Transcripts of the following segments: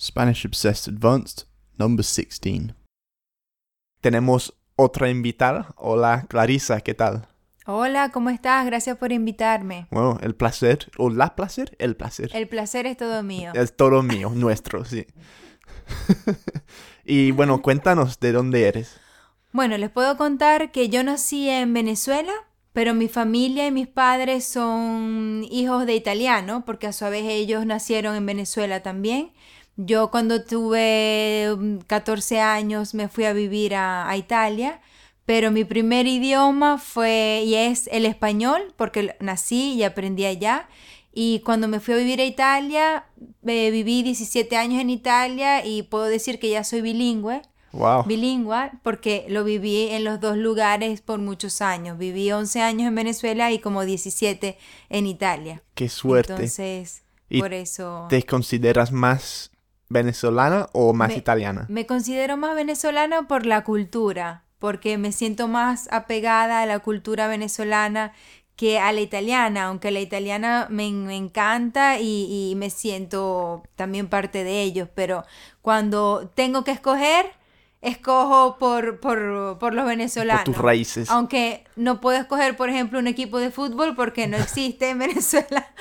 Spanish Obsessed Advanced, number 16. Tenemos otra invitada. Hola, Clarisa, ¿qué tal? Hola, ¿cómo estás? Gracias por invitarme. Bueno, el placer, o la placer, el placer. El placer es todo mío. Es todo mío, nuestro, sí. y bueno, cuéntanos de dónde eres. Bueno, les puedo contar que yo nací en Venezuela, pero mi familia y mis padres son hijos de italiano, porque a su vez ellos nacieron en Venezuela también. Yo cuando tuve 14 mm, años me fui a vivir a, a Italia, pero mi primer idioma fue y es el español, porque nací y aprendí allá. Y cuando me fui a vivir a Italia, eh, viví 17 años en Italia y puedo decir que ya soy bilingüe. Wow. Bilingüe, porque lo viví en los dos lugares por muchos años. Viví 11 años en Venezuela y como 17 en Italia. Qué suerte. Entonces, ¿Y por eso... ¿Te consideras más venezolana o más Me- italiana? Me considero más venezolana por la cultura, porque me siento más apegada a la cultura venezolana que a la italiana, aunque la italiana me, me encanta y, y me siento también parte de ellos, pero cuando tengo que escoger, escojo por, por, por los venezolanos. Por tus raíces. Aunque no puedo escoger, por ejemplo, un equipo de fútbol porque no existe en Venezuela,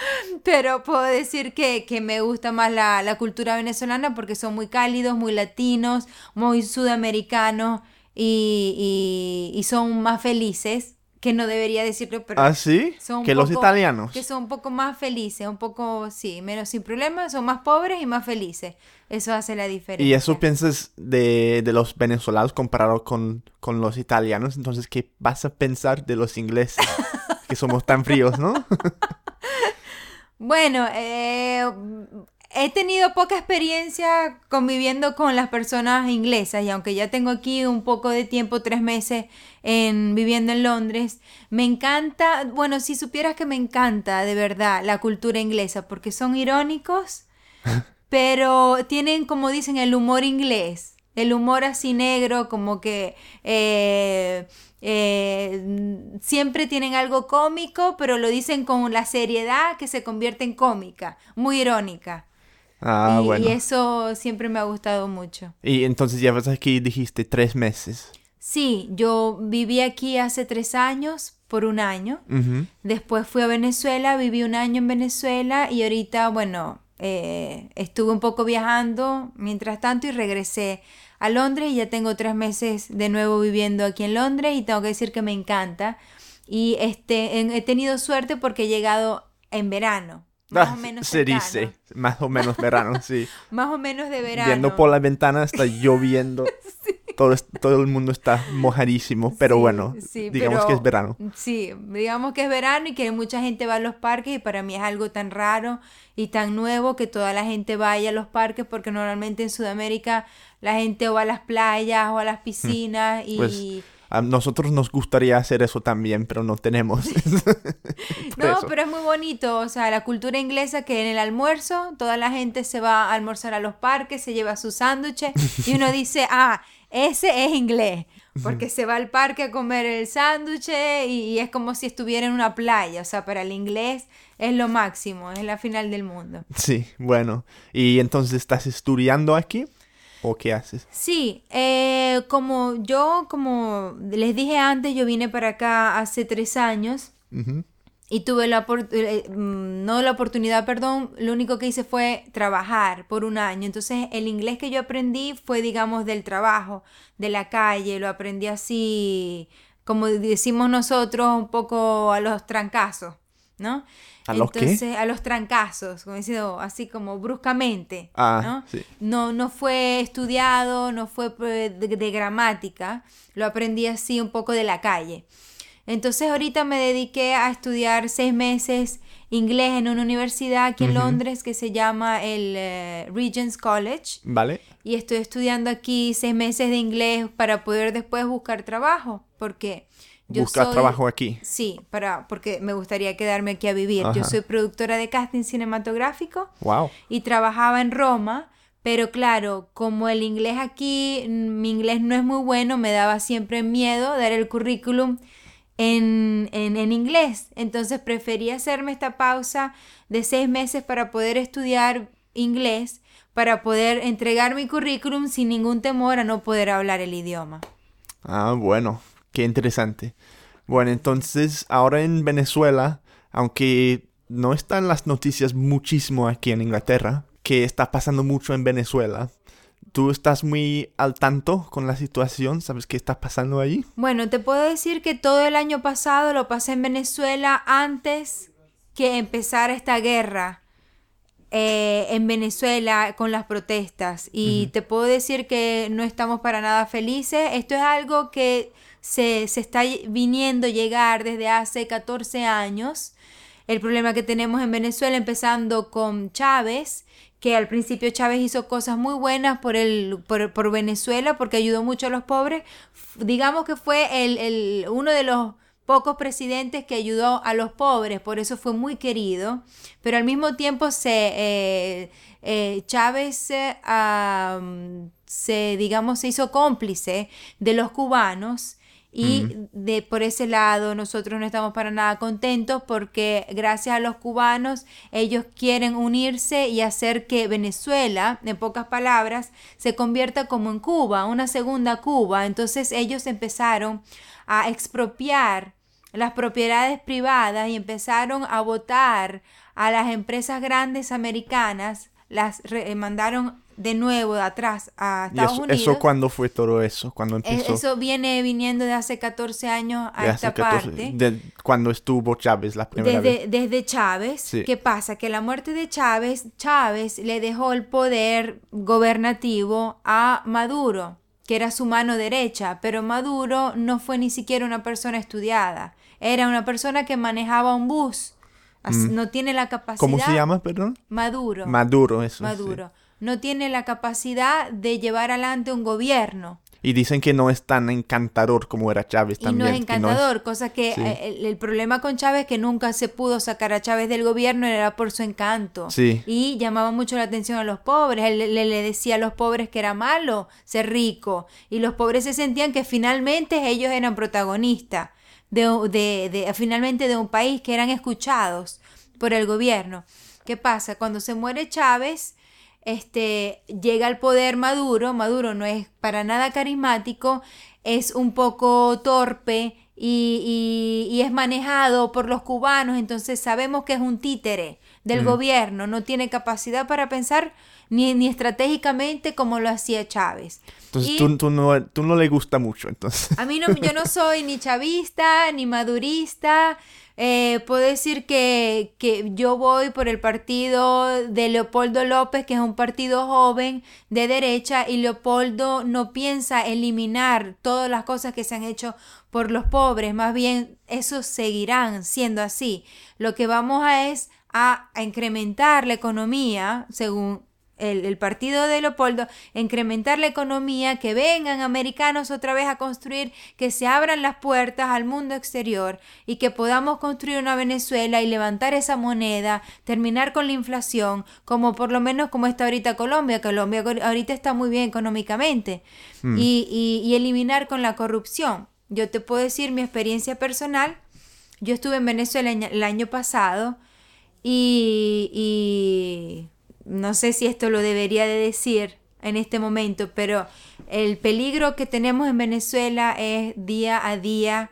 pero puedo decir que, que me gusta más la, la cultura venezolana porque son muy cálidos, muy latinos, muy sudamericanos y, y- y son más felices, que no debería decirlo, pero ¿Ah, sí? son Que los italianos. que son un poco más felices, un poco, sí, menos sin problemas, son más pobres y más felices. Eso hace la diferencia. Y eso piensas de, de los venezolanos comparado con, con los italianos, entonces, ¿qué vas a pensar de los ingleses? que somos tan fríos, ¿no? Bueno, eh, he tenido poca experiencia conviviendo con las personas inglesas y aunque ya tengo aquí un poco de tiempo, tres meses en, viviendo en Londres, me encanta, bueno, si supieras que me encanta de verdad la cultura inglesa porque son irónicos, pero tienen, como dicen, el humor inglés. El humor así negro, como que eh, eh, siempre tienen algo cómico, pero lo dicen con la seriedad que se convierte en cómica, muy irónica. Ah, y, bueno. y eso siempre me ha gustado mucho. Y entonces llevas aquí, dijiste, tres meses. Sí, yo viví aquí hace tres años, por un año. Después fui a Venezuela, viví un año en Venezuela y ahorita, bueno, eh, estuve un poco viajando mientras tanto y regresé a Londres y ya tengo tres meses de nuevo viviendo aquí en Londres y tengo que decir que me encanta. Y este, en- he tenido suerte porque he llegado en verano. Más Ah, o menos se cercano, dice, más o menos verano, sí. Más o menos de verano. Viendo por la ventana está lloviendo. todo, todo el mundo está mojadísimo, pero Sí, bueno, sí, digamos que es verano. Sí, digamos que es verano y que mucha gente va a los parques y para mí es algo tan raro y tan nuevo que toda la gente vaya a los parques porque normalmente en Sudamérica la gente o va a las playas o a las piscinas y... Pues, A nosotros nos gustaría hacer eso también, pero no tenemos. No, eso. pero es muy bonito, o sea, la cultura inglesa que en el almuerzo toda la gente se va a almorzar a los parques, se lleva sus sándwiches y uno dice, ah, ese es inglés, porque se va al parque a comer el sándwich y, y es como si estuviera en una playa, o sea, para el inglés es lo máximo, es la final del mundo. Sí, bueno. ¿Y entonces estás estudiando aquí? ¿O qué haces? Sí, eh, como yo, como les dije antes, yo vine para acá hace tres años. Y tuve la opor- eh, mm, no la oportunidad, perdón, lo único que hice fue trabajar por un año. Entonces, el inglés que yo aprendí fue, digamos, del trabajo, de la calle, lo aprendí así, como decimos nosotros, un poco a los trancazos, ¿no? ¿A los qué? Entonces, a los trancazos, como diciendo, así como bruscamente, Ah, ¿no? sí. No, no fue estudiado, no fue eh, de, de gramática, lo aprendí así un poco de la calle. Entonces ahorita me dediqué a estudiar seis meses inglés en una universidad aquí en Londres que se llama el eh, Regent's College ¿Vale? y estoy estudiando aquí seis meses de inglés para poder después buscar trabajo porque yo soy- trabajo aquí. Sí, para, porque me gustaría quedarme aquí a vivir. Yo soy productora de casting cinematográfico Wow. y trabajaba en Roma, pero claro, como el inglés aquí, mi inglés no es muy bueno, me daba siempre miedo dar el currículum en, en, en inglés. Entonces preferí hacerme esta pausa de seis meses para poder estudiar inglés, para poder entregar mi currículum sin ningún temor a no poder hablar el idioma. Ah, bueno, qué interesante. Bueno, entonces ahora en Venezuela, aunque no están las noticias muchísimo aquí en Inglaterra, que está pasando mucho en Venezuela. ¿Tú estás muy al tanto con la situación? ¿Sabes qué está pasando ahí? Bueno, te puedo decir que todo el año pasado lo pasé en Venezuela antes que empezara esta guerra eh, en Venezuela con las protestas. Y te puedo decir que no estamos para nada felices. Esto es algo que se, se está viniendo llegar desde hace 14 años. El problema que tenemos en Venezuela, empezando con Chávez, que al principio Chávez hizo cosas muy buenas por, el, por, por Venezuela porque ayudó mucho a los pobres. Digamos que fue el, el, uno de los pocos presidentes que ayudó a los pobres, por eso fue muy querido, pero al mismo tiempo se, eh, eh, Chávez eh, se, digamos, se hizo cómplice de los cubanos y de por ese lado nosotros no estamos para nada contentos porque gracias a los cubanos ellos quieren unirse y hacer que Venezuela, en pocas palabras, se convierta como en Cuba, una segunda Cuba. Entonces ellos empezaron a expropiar las propiedades privadas y empezaron a votar a las empresas grandes americanas, las mandaron de nuevo de atrás a Estados eso, Unidos. ¿Eso cuándo fue todo eso? ¿Cuándo empezó? Eso viene viniendo de hace 14 años a esta 14, parte. De, cuando estuvo Chávez la primera desde, vez. Desde Chávez. Sí. ¿Qué pasa? Que la muerte de Chávez, Chávez le dejó el poder gobernativo a Maduro, que era su mano derecha, pero Maduro no fue ni siquiera una persona estudiada. Era una persona que manejaba un bus. Mm. No tiene la capacidad. ¿Cómo se llama, perdón? Maduro. Maduro, eso. Maduro. Sí no tiene la capacidad de llevar adelante un gobierno. Y dicen que no es tan encantador como era Chávez también. Y no es encantador, no es... cosa que sí. Eh, el, el, problema con Chávez es que nunca se pudo sacar a Chávez del gobierno era por su encanto. Sí. Y llamaba mucho la atención a los pobres. Él le, le, decía a los pobres que era malo ser rico. Y los pobres se sentían que finalmente ellos eran protagonistas de, de, de, finalmente de un país que eran escuchados por el gobierno. ¿Qué pasa? Cuando se muere Chávez este, llega al poder Maduro, Maduro no es para nada carismático, es un poco torpe y, y, y, es manejado por los cubanos, entonces sabemos que es un títere del mm. gobierno, no tiene capacidad para pensar ni, ni estratégicamente como lo hacía Chávez. Entonces y, tú, tú, no, tú no le gusta mucho, entonces. A mí no, yo no soy ni chavista, ni madurista, eh, puedo decir que, que, yo voy por el partido de Leopoldo López, que es un partido joven de derecha, y Leopoldo no piensa eliminar todas las cosas que se han hecho por los pobres, más bien esos seguirán siendo así. Lo que vamos a es a, a incrementar la economía, según el, el, partido de Leopoldo, incrementar la economía, que vengan americanos otra vez a construir, que se abran las puertas al mundo exterior y que podamos construir una Venezuela y levantar esa moneda, terminar con la inflación, como por lo menos como está ahorita Colombia. Colombia ahorita está muy bien económicamente mm. y, y, y eliminar con la corrupción. Yo te puedo decir mi experiencia personal. Yo estuve en Venezuela el año pasado y, y no sé si esto lo debería de decir en este momento, pero el peligro que tenemos en Venezuela es día a día.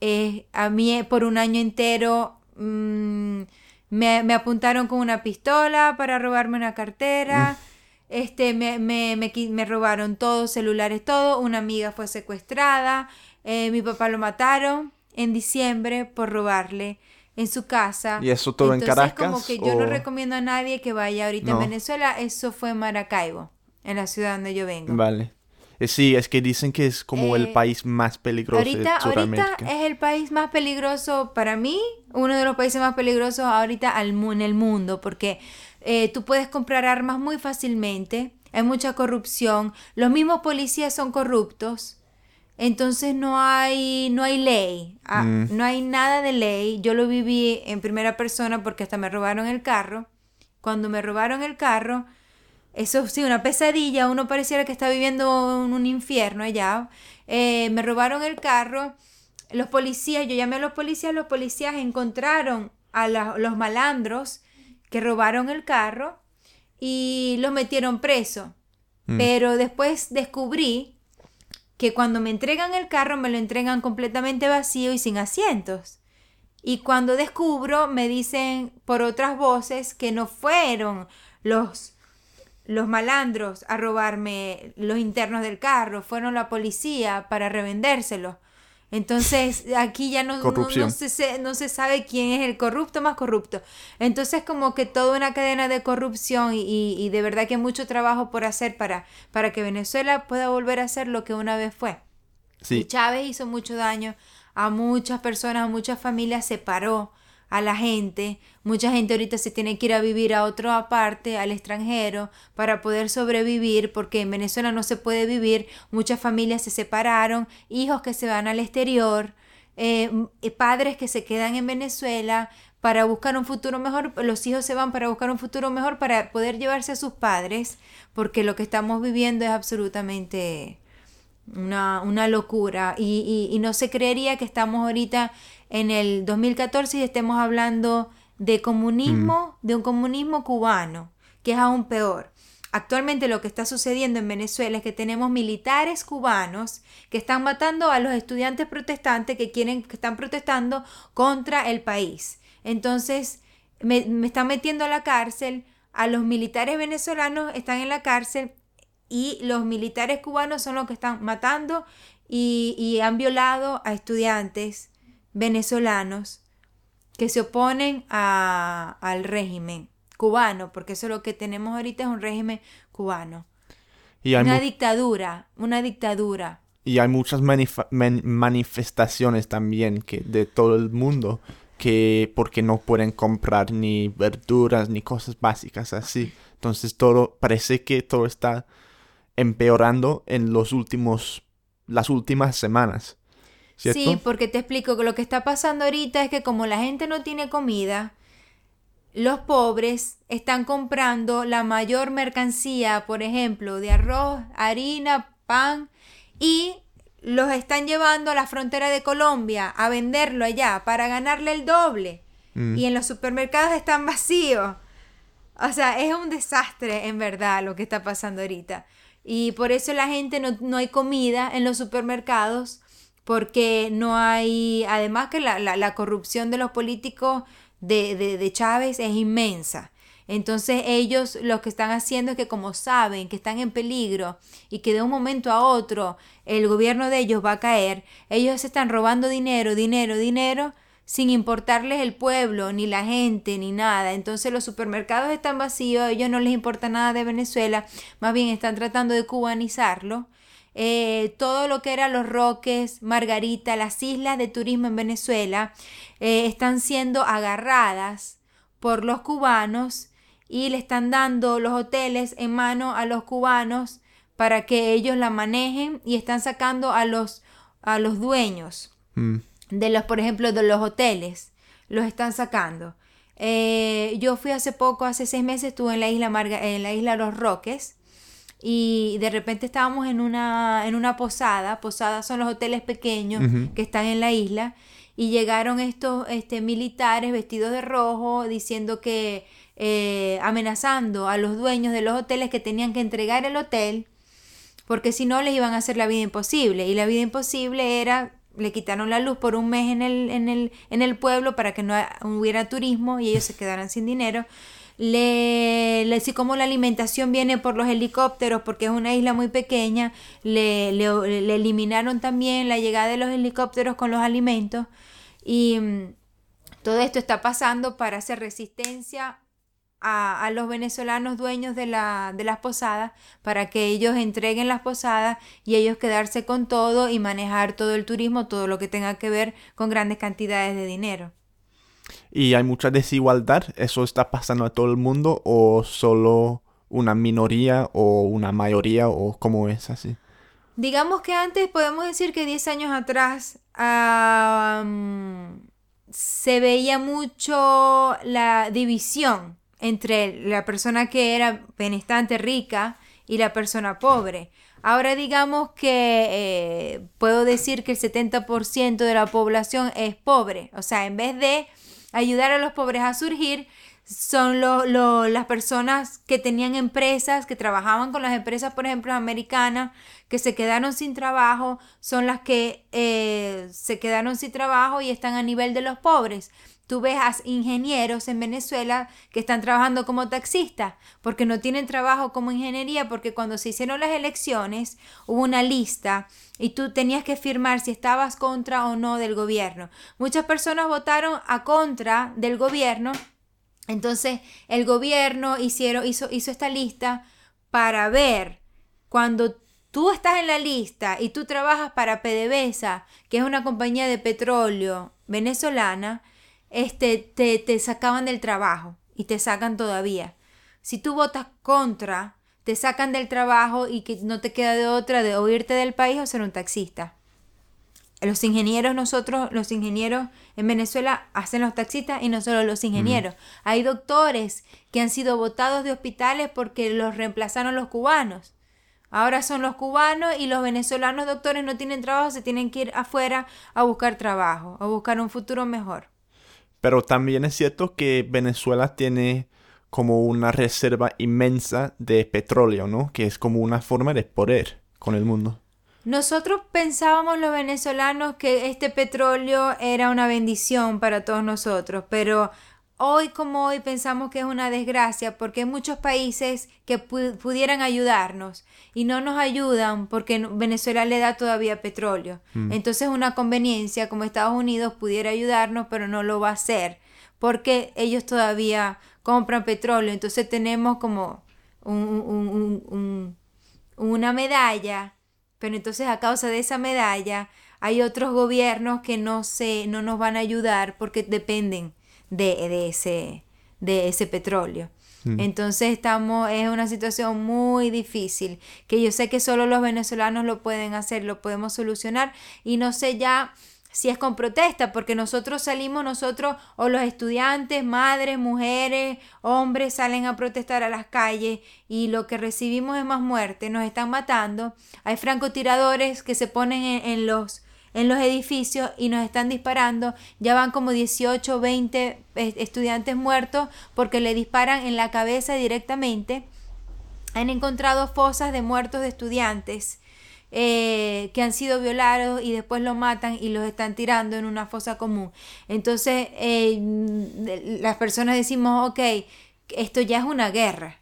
Eh, a mí por un año entero mmm, me, me, apuntaron con una pistola para robarme una cartera. Mm. Este, me, me, me, me, robaron todos, celulares, todo. Una amiga fue secuestrada. Eh, mi papá lo mataron en diciembre por robarle en su casa. ¿Y eso todo Entonces, en Caracas? como que yo o... no recomiendo a nadie que vaya ahorita no. en Venezuela. Eso fue en Maracaibo, en la ciudad donde yo vengo. Vale. Eh, sí, es que dicen que es como eh, el país más peligroso ahorita, de Sudamérica. Ahorita es el país más peligroso para mí, uno de los países más peligrosos ahorita al, en el mundo, porque eh, tú puedes comprar armas muy fácilmente, hay mucha corrupción, los mismos policías son corruptos. Entonces no hay, no hay ley, ah, mm. no hay nada de ley. Yo lo viví en primera persona porque hasta me robaron el carro. Cuando me robaron el carro, eso sí, una pesadilla, uno pareciera que está viviendo en un infierno allá. Eh, me robaron el carro, los policías, yo llamé a los policías, los policías encontraron a la, los malandros que robaron el carro y los metieron preso. Pero después descubrí que cuando me entregan el carro me lo entregan completamente vacío y sin asientos. Y cuando descubro me dicen por otras voces que no fueron los los malandros a robarme los internos del carro, fueron la policía para revendérselos. Entonces aquí ya no, no, se, no, se, sabe quién es el corrupto más corrupto. Entonces como que toda una cadena de corrupción y, y, de verdad que mucho trabajo por hacer para, para que Venezuela pueda volver a ser lo que una vez fue. Sí. Y Chávez hizo mucho daño a muchas personas, a muchas familias, separó a la gente. Mucha gente ahorita se tiene que ir a vivir a otra parte, al extranjero, para poder sobrevivir, porque en Venezuela no se puede vivir. Muchas familias se separaron, hijos que se van al exterior, eh, eh, padres que se quedan en Venezuela para buscar un futuro mejor, los hijos se van para buscar un futuro mejor para poder llevarse a sus padres, porque lo que estamos viviendo es absolutamente una, una locura y, y, y, no se creería que estamos ahorita en el 2014 y estemos hablando de comunismo, mm. de un comunismo cubano, que es aún peor. Actualmente lo que está sucediendo en Venezuela es que tenemos militares cubanos que están matando a los estudiantes protestantes que quieren, que están protestando contra el país. Entonces, me, me están metiendo a la cárcel, a los militares venezolanos están en la cárcel y los militares cubanos son los que están matando y, y han violado a estudiantes venezolanos que se oponen a, al régimen cubano, porque eso lo que tenemos ahorita es un régimen cubano. Y una dictadura, una dictadura. Y hay muchas manifestaciones también que de todo el mundo que porque no pueden comprar ni verduras ni cosas básicas así. Entonces todo parece que todo está empeorando en los últimos las últimas semanas. Sí, porque te explico que lo que está pasando ahorita es que como la gente no tiene comida, los pobres están comprando la mayor mercancía, por ejemplo, de arroz, harina, pan, y los están llevando a la frontera de Colombia a venderlo allá para ganarle el doble. Mm. Y en los supermercados están vacíos. O sea, es un desastre en verdad lo que está pasando ahorita. Y por eso la gente no, no hay comida en los supermercados porque no hay, además que la, la, corrupción de los políticos de, de, de, Chávez es inmensa. Entonces ellos lo que están haciendo es que como saben que están en peligro y que de un momento a otro el gobierno de ellos va a caer, ellos están robando dinero, dinero, dinero, sin importarles el pueblo, ni la gente, ni nada. Entonces los supermercados están vacíos, a ellos no les importa nada de Venezuela, más bien están tratando de cubanizarlo eh, todo lo que era los Roques, Margarita, las islas de turismo en Venezuela, eh, están siendo agarradas por los cubanos y le están dando los hoteles en mano a los cubanos para que ellos la manejen y están sacando a los, a los dueños mm. de los, por ejemplo, de los hoteles, los están sacando. Eh, yo fui hace poco, hace seis meses, estuve en la isla, en la isla Los Roques y de repente estábamos en una, en una posada, posadas son los hoteles pequeños que están en la isla, y llegaron estos este, militares vestidos de rojo diciendo que, eh, amenazando a los dueños de los hoteles que tenían que entregar el hotel, porque si no les iban a hacer la vida imposible, y la vida imposible era le quitaron la luz por un mes en el, en el, en el pueblo para que no hubiera turismo y ellos se quedaran sin dinero le, le si como la alimentación viene por los helicópteros porque es una isla muy pequeña, le, le, eliminaron también la llegada de los helicópteros con los alimentos y mm, todo esto está pasando para hacer resistencia a, a, los venezolanos dueños de, la, de las posadas para que ellos entreguen las posadas y ellos quedarse con todo y manejar todo el turismo, todo lo que tenga que ver con grandes cantidades de dinero y hay mucha desigualdad. ¿Eso está pasando a todo el mundo o solo una minoría o una mayoría o cómo es así? Digamos que antes podemos decir que 10 años atrás se veía mucho la división entre la persona que era benestante, rica, y la persona pobre. Ahora digamos que eh, puedo decir que el 70% de la población es pobre. O sea, en vez de ayudar a los pobres a surgir, son las personas que tenían empresas, que trabajaban con las empresas, por ejemplo, americanas, que se quedaron sin trabajo, son las que eh, se quedaron sin trabajo y están a nivel de los pobres. Tú ves a ingenieros en Venezuela que están trabajando como taxistas porque no tienen trabajo como ingeniería porque cuando se hicieron las elecciones hubo una lista y tú tenías que firmar si estabas contra o no del gobierno. Muchas personas votaron a contra del gobierno entonces el gobierno hicieron, hizo, hizo esta lista para ver cuando tú estás en la lista y tú trabajas para PDVSA, que es una compañía de petróleo venezolana, este, te, te sacaban del trabajo y te sacan todavía. Si tú votas contra, te sacan del trabajo y que no te queda de otra de o del país o ser un taxista. Los ingenieros, nosotros, los ingenieros en Venezuela hacen los taxistas y no solo los ingenieros. Hay doctores que han sido votados de hospitales porque los reemplazaron los cubanos. Ahora son los cubanos y los venezolanos doctores no tienen trabajo, se tienen que ir afuera a buscar trabajo, a buscar un futuro mejor. Pero también es cierto que Venezuela tiene como una reserva inmensa de petróleo, ¿no? Que es como una forma de poder con el mundo. Nosotros pensábamos los venezolanos que este petróleo era una bendición para todos nosotros, pero hoy como hoy pensamos que es una desgracia porque hay muchos países que pudieran ayudarnos y no nos ayudan porque Venezuela le da todavía petróleo. Mm. Entonces una conveniencia como Estados Unidos pudiera ayudarnos, pero no lo va a hacer porque ellos todavía compran petróleo. Entonces tenemos como una medalla pero entonces a causa de esa medalla hay otros gobiernos que no se, no nos van a ayudar porque dependen de, ese, de ese petróleo. Mm. Entonces estamos, es una situación muy difícil, que yo sé que solo los venezolanos lo pueden hacer, lo podemos solucionar y no sé ya si es con protesta, porque nosotros salimos, nosotros o los estudiantes, madres, mujeres, hombres salen a protestar a las calles y lo que recibimos es más muerte, nos están matando. Hay francotiradores que se ponen en, los en los edificios y nos están disparando. Ya van como 18 20 eh, estudiantes muertos porque le disparan en la cabeza directamente. Han encontrado fosas de muertos de estudiantes. Eh, que han sido violados y después los matan y los están tirando en una fosa común. Entonces, eh, las personas decimos, ok, esto ya es una guerra.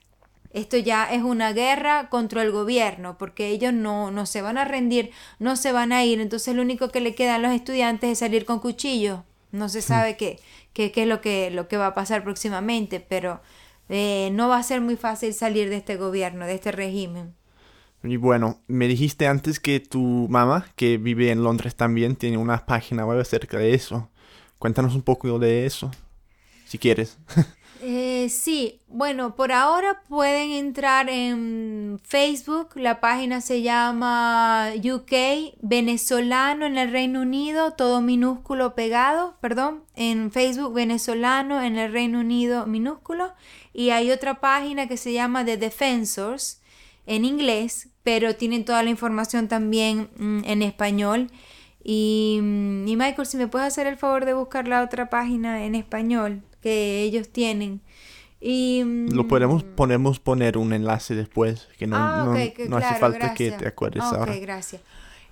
Esto ya es una guerra contra el gobierno, porque ellos no, no se van a rendir, no se van a ir. Entonces lo único que le queda a los estudiantes es salir con cuchillos. No se sabe qué, qué, qué es lo que, lo que va a pasar próximamente, pero eh, no va a ser muy fácil salir de este gobierno, de este régimen. Y bueno, me dijiste antes que tu mamá, que vive en Londres también, tiene una página web acerca de eso. Cuéntanos un poco de eso, si quieres. Eh, sí, bueno, por ahora pueden entrar en Facebook, la página se llama UK Venezolano en el Reino Unido, todo minúsculo pegado, perdón, en Facebook Venezolano en el Reino Unido minúsculo, y hay otra página que se llama The Defensors en inglés, pero tienen toda la información también mm, en español. Y, mm, y, Michael, si me puedes hacer el favor de buscar la otra página en español que ellos tienen. Y, mm, Lo podemos, podemos poner un enlace después, que no, ah, no, hace falta que te acuerdes ah, ahora. gracias.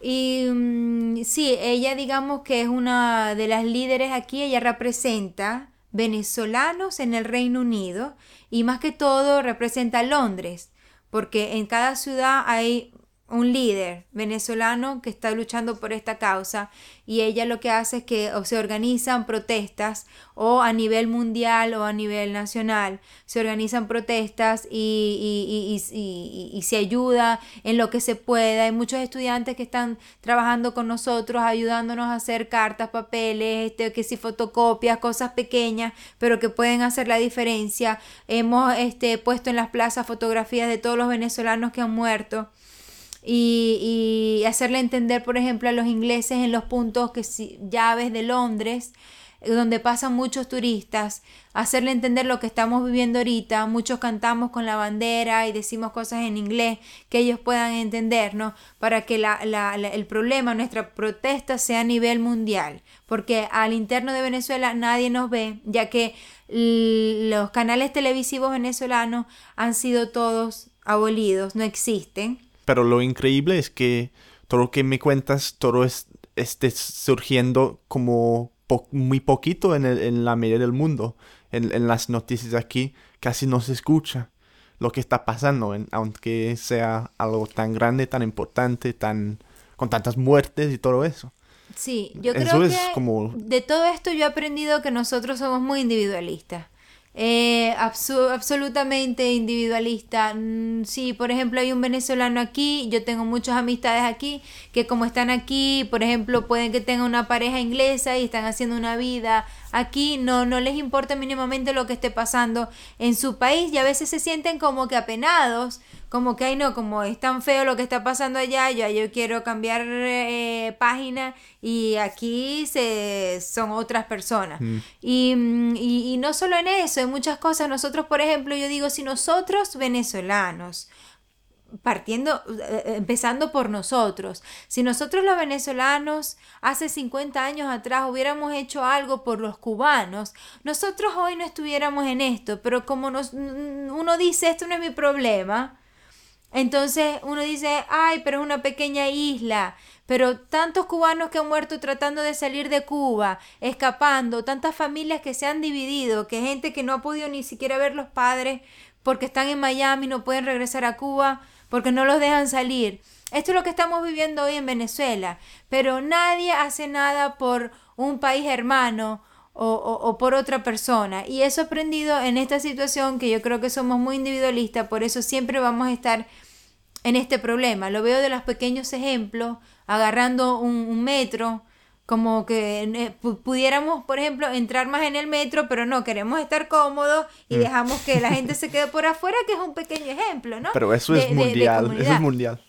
Y sí, ella digamos que es una de las líderes aquí, ella representa venezolanos en el Reino Unido y más que todo representa Londres porque en cada ciudad hay un líder venezolano que está luchando por esta causa y ella lo que hace es que o se organizan protestas o a nivel mundial o a nivel nacional se organizan protestas y, y, se ayuda en lo que se pueda. Hay muchos estudiantes que están trabajando con nosotros, ayudándonos a hacer cartas, papeles, este, que si fotocopias, cosas pequeñas, pero que pueden hacer la diferencia. Hemos este, puesto en las plazas fotografías de todos los venezolanos que han muerto y, hacerle entender, por ejemplo, a los ingleses en los puntos que llaves de Londres, donde pasan muchos turistas, hacerle entender lo que estamos viviendo ahorita. Muchos cantamos con la bandera y decimos cosas en inglés que ellos puedan entendernos para que el problema, nuestra protesta sea a nivel mundial. Porque al interno de Venezuela nadie nos ve, ya que los canales televisivos venezolanos han sido todos abolidos, no existen. Pero lo increíble es que todo lo que me cuentas, todo es, esté surgiendo como muy poquito en, en, la media del mundo. En, en, las noticias aquí casi no se escucha lo que está pasando, aunque sea algo tan grande, tan importante, tan con tantas muertes y todo eso. Sí, yo creo que como... de todo esto yo he aprendido que nosotros somos muy individualistas. Eh, absolutamente individualista. Mm, sí, por ejemplo, hay un venezolano aquí, yo tengo muchas amistades aquí, que como están aquí, por ejemplo, pueden que tengan una pareja inglesa y están haciendo una vida aquí, no, no les importa mínimamente lo que esté pasando en su país y a veces se sienten como que apenados como que, ay no, como es tan feo lo que está pasando allá, yo, yo quiero cambiar eh, página y aquí se, son otras personas. Mm. Mm, y, y, no solo en eso, en muchas cosas, nosotros, por ejemplo, yo digo, si nosotros venezolanos, partiendo, eh, empezando por nosotros. Si nosotros los venezolanos hace 50 años atrás hubiéramos hecho algo por los cubanos, nosotros hoy no estuviéramos en esto, pero como nos, uno dice, esto no es mi problema, entonces uno dice, ay, pero es una pequeña isla, pero tantos cubanos que han muerto tratando de salir de Cuba, escapando, tantas familias que se han dividido, que gente que no ha podido ni siquiera ver los padres porque están en Miami, no pueden regresar a Cuba, porque no los dejan salir. Esto es lo que estamos viviendo hoy en Venezuela, pero nadie hace nada por un país hermano o, o, por otra persona. Y eso he aprendido en esta situación que yo creo que somos muy individualistas, por eso siempre vamos a estar en este problema. Lo veo de los pequeños ejemplos, agarrando un, metro, como que eh, pudiéramos, por ejemplo, entrar más en el metro, pero no, queremos estar cómodos y mm. dejamos que la gente se quede por afuera, que es un pequeño ejemplo, ¿no? Pero eso es mundial, eso es mundial.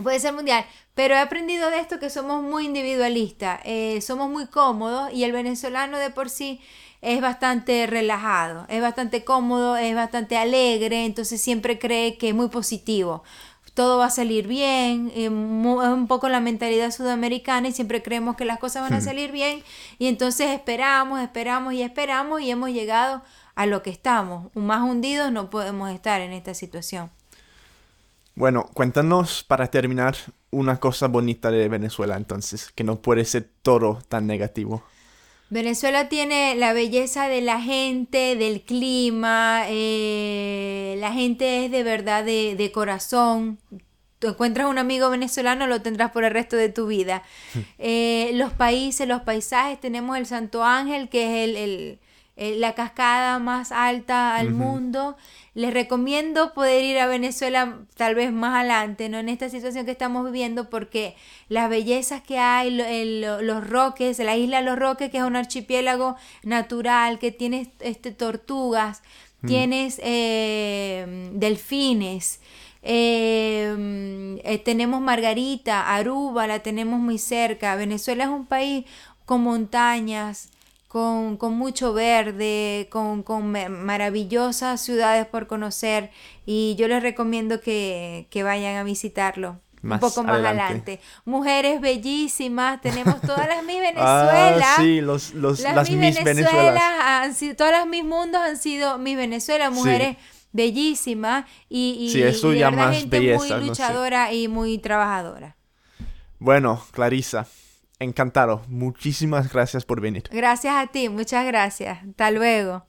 Puede ser mundial, pero he aprendido de esto que somos muy individualistas, eh, somos muy cómodos y el venezolano de por sí es bastante relajado, es bastante cómodo, es bastante alegre, entonces siempre cree que es muy positivo. Todo va a salir bien, eh, es un poco la mentalidad sudamericana y siempre creemos que las cosas van a hmm. salir bien y entonces esperamos, esperamos y esperamos y hemos llegado a lo que estamos. Más hundidos no podemos estar en esta situación. Bueno, cuéntanos para terminar una cosa bonita de Venezuela entonces, que no puede ser todo tan negativo. Venezuela tiene la belleza de la gente, del clima, eh, la gente es de verdad de, corazón. Tú encuentras un amigo venezolano, lo tendrás por el resto de tu vida. Eh, los países, los paisajes, tenemos el Santo Ángel, que es el eh, la cascada más alta al mundo. Les recomiendo poder ir a Venezuela tal vez más adelante, ¿no? En esta situación que estamos viviendo, porque las bellezas que hay, los roques, la isla de los roques, que es un archipiélago natural, que tiene este, tortugas, mm. tienes eh, delfines. Eh, tenemos Margarita, Aruba, la tenemos muy cerca. Venezuela es un país con montañas, con, mucho verde, con, maravillosas ciudades por conocer y yo les recomiendo que, vayan a visitarlo. un poco más adelante. Mujeres bellísimas, tenemos todas las Miss Venezuela. Ah, sí, los, las, Miss Venezuela. Han sido, todas las Miss Mundos han sido Miss Venezuela, mujeres bellísimas y, y, sí, eso ya más gente muy luchadora y muy trabajadora. Bueno, Clarisa, Encantado. Muchísimas gracias por venir. Gracias a ti, muchas gracias. Hasta luego.